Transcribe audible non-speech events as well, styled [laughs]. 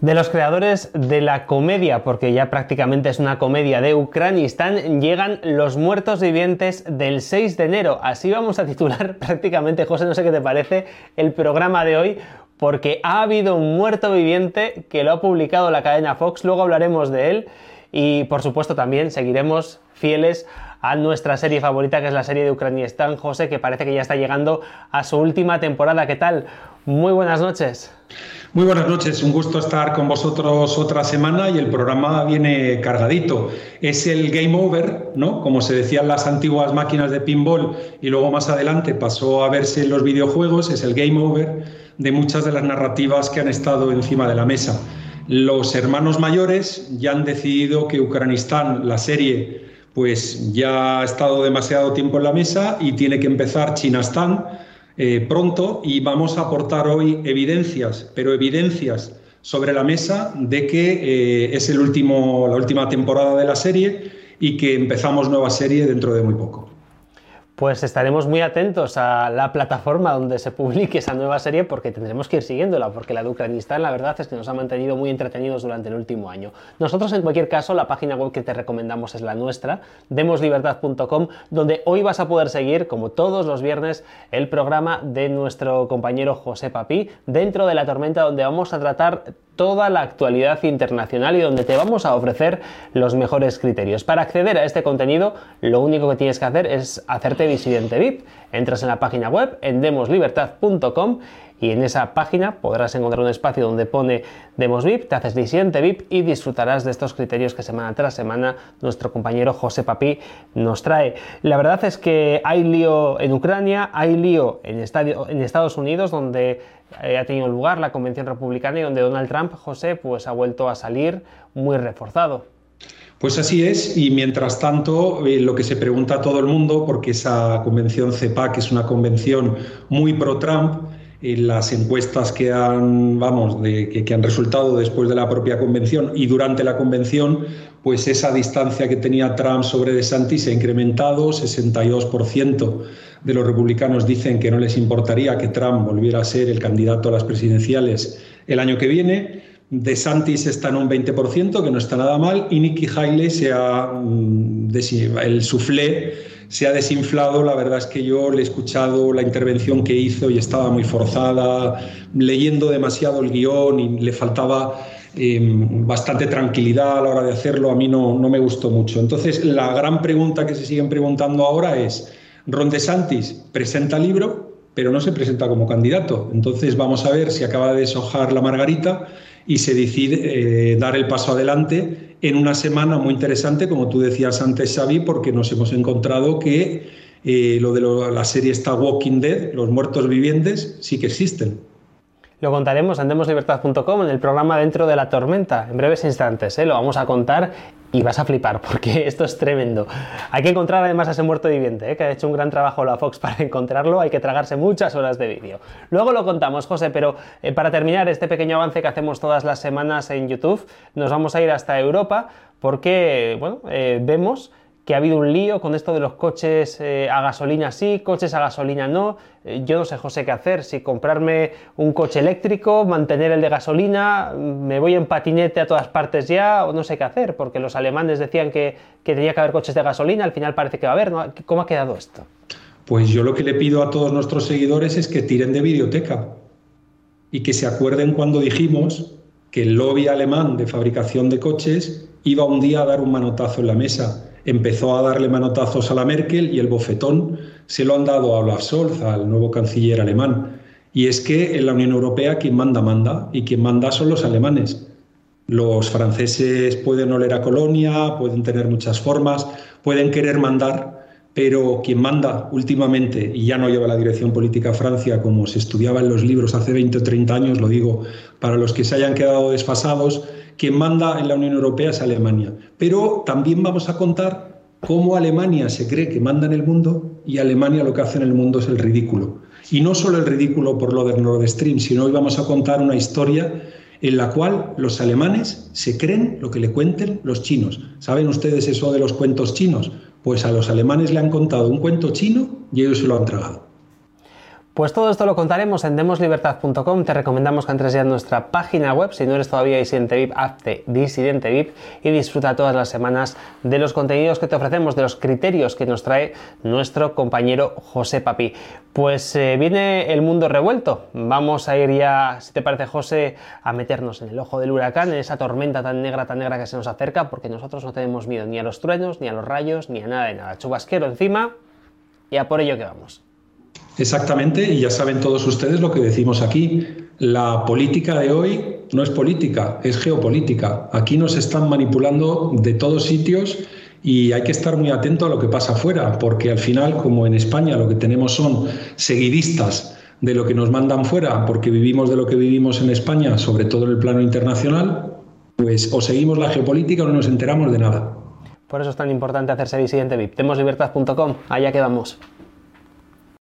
De los creadores de la comedia, porque ya prácticamente es una comedia de Ucranistán, llegan los muertos vivientes del 6 de enero. Así vamos a titular [laughs] prácticamente, José, no sé qué te parece, el programa de hoy, porque ha habido un muerto viviente que lo ha publicado la cadena Fox, luego hablaremos de él y por supuesto también seguiremos fieles a nuestra serie favorita, que es la serie de Ucranistán, José, que parece que ya está llegando a su última temporada. ¿Qué tal? Muy buenas noches. Muy buenas noches, un gusto estar con vosotros otra semana y el programa viene cargadito. Es el game over, ¿no? Como se decían las antiguas máquinas de pinball y luego más adelante pasó a verse en los videojuegos, es el game over de muchas de las narrativas que han estado encima de la mesa. Los hermanos mayores ya han decidido que Ucranistán, la serie, pues ya ha estado demasiado tiempo en la mesa y tiene que empezar Chinastán eh, pronto y vamos a aportar hoy evidencias, pero evidencias sobre la mesa de que eh, es el último, la última temporada de la serie y que empezamos nueva serie dentro de muy poco. Pues estaremos muy atentos a la plataforma donde se publique esa nueva serie porque tendremos que ir siguiéndola, porque la de Ucranistán la verdad es que nos ha mantenido muy entretenidos durante el último año. Nosotros en cualquier caso la página web que te recomendamos es la nuestra, demoslibertad.com, donde hoy vas a poder seguir, como todos los viernes, el programa de nuestro compañero José Papí, dentro de la tormenta donde vamos a tratar toda la actualidad internacional y donde te vamos a ofrecer los mejores criterios. Para acceder a este contenido, lo único que tienes que hacer es hacerte disidente VIP. Entras en la página web en demoslibertad.com y en esa página podrás encontrar un espacio donde pone Demos VIP, te haces disidente VIP y disfrutarás de estos criterios que semana tras semana nuestro compañero José Papí nos trae. La verdad es que hay lío en Ucrania, hay lío en, en Estados Unidos donde eh, ha tenido lugar la convención republicana y donde Donald Trump, José, pues ha vuelto a salir muy reforzado. Pues así es, y mientras tanto, eh, lo que se pregunta a todo el mundo, porque esa convención CEPAC es una convención muy pro-Trump, las encuestas que han, vamos, de, que, han resultado después de la propia convención y durante la convención, pues esa distancia que tenía Trump sobre DeSantis se ha incrementado, 62% de los republicanos dicen que no les importaría que Trump volviera a ser el candidato a las presidenciales el año que viene. DeSantis está en un 20%, que no está nada mal, y Nikki Haley se ha, mm, el soufflé se ha desinflado. La verdad es que yo le he escuchado la intervención que hizo y estaba muy forzada, leyendo demasiado el guion y le faltaba em, bastante tranquilidad a la hora de hacerlo. A mí no, no me gustó mucho. Entonces, la gran pregunta que se siguen preguntando ahora es, ¿Ron DeSantis presenta libro, pero no se presenta como candidato? Entonces, vamos a ver si acaba de deshojar la margarita y se decide eh, dar el paso adelante en una semana muy interesante, como tú decías antes, Xavi, porque nos hemos encontrado que eh, lo de la serie está Walking Dead, los muertos vivientes, sí que existen. Lo contaremos en demoslibertad.com en el programa Dentro de la Tormenta, en breves instantes. ¿eh? Lo vamos a contar y vas a flipar porque [laughs] esto es tremendo. Hay que encontrar además a ese muerto viviente, ¿eh? que ha hecho un gran trabajo la Fox para encontrarlo. Hay que tragarse muchas horas de vídeo. Luego lo contamos, José, pero eh, para terminar este pequeño avance que hacemos todas las semanas en YouTube, nos vamos a ir hasta Europa porque, bueno, eh, vemos que ha habido un lío con esto de los coches eh, a gasolina sí, coches a gasolina no. Eh, yo no sé, José, qué hacer. Si comprarme un coche eléctrico, mantener el de gasolina, me voy en patinete a todas partes ya, o no sé qué hacer, porque los alemanes decían que, tenía que haber coches de gasolina, al final parece que va a haber. ¿Cómo ha quedado esto? Pues yo lo que le pido a todos nuestros seguidores es que tiren de videoteca y que se acuerden cuando dijimos que el lobby alemán de fabricación de coches iba un día a dar un manotazo en la mesa empezó a darle manotazos a la Merkel y el bofetón se lo han dado a Olaf Scholz, al nuevo canciller alemán. Y es que en la Unión Europea quien manda, manda, y quien manda son los alemanes. Los franceses pueden oler a colonia, pueden tener muchas formas, pueden querer mandar, pero quien manda últimamente, y ya no lleva la dirección política Francia como se estudiaba en los libros hace 20 o 30 años, lo digo para los que se hayan quedado desfasados, quien manda en la Unión Europea es Alemania. Pero también vamos a contar cómo Alemania se cree que manda en el mundo y Alemania lo que hace en el mundo es el ridículo. Y no solo el ridículo por lo del Nord Stream, sino hoy vamos a contar una historia en la cual los alemanes se creen lo que le cuenten los chinos. ¿Saben ustedes eso de los cuentos chinos? Pues a los alemanes le han contado un cuento chino y ellos se lo han tragado. Pues todo esto lo contaremos en demoslibertad.com. Te recomendamos que entres ya en nuestra página web. Si no eres todavía disidente VIP, hazte disidente VIP y disfruta todas las semanas de los contenidos que te ofrecemos, de los criterios que nos trae nuestro compañero José Papi. Pues eh, viene el mundo revuelto. Vamos a ir ya, si te parece, José, a meternos en el ojo del huracán, en esa tormenta tan negra, tan negra que se nos acerca, porque nosotros no tenemos miedo ni a los truenos, ni a los rayos, ni a nada de nada. Chubasquero encima y a por ello que vamos. Exactamente, y ya saben todos ustedes lo que decimos aquí. La política de hoy no es política, es geopolítica. Aquí nos están manipulando de todos sitios y hay que estar muy atento a lo que pasa afuera, porque al final, como en España lo que tenemos son seguidistas de lo que nos mandan fuera, porque vivimos de lo que vivimos en España, sobre todo en el plano internacional, pues o seguimos la geopolítica o no nos enteramos de nada. Por eso es tan importante hacerse disidente VIP. Temoslibertad.com, allá quedamos.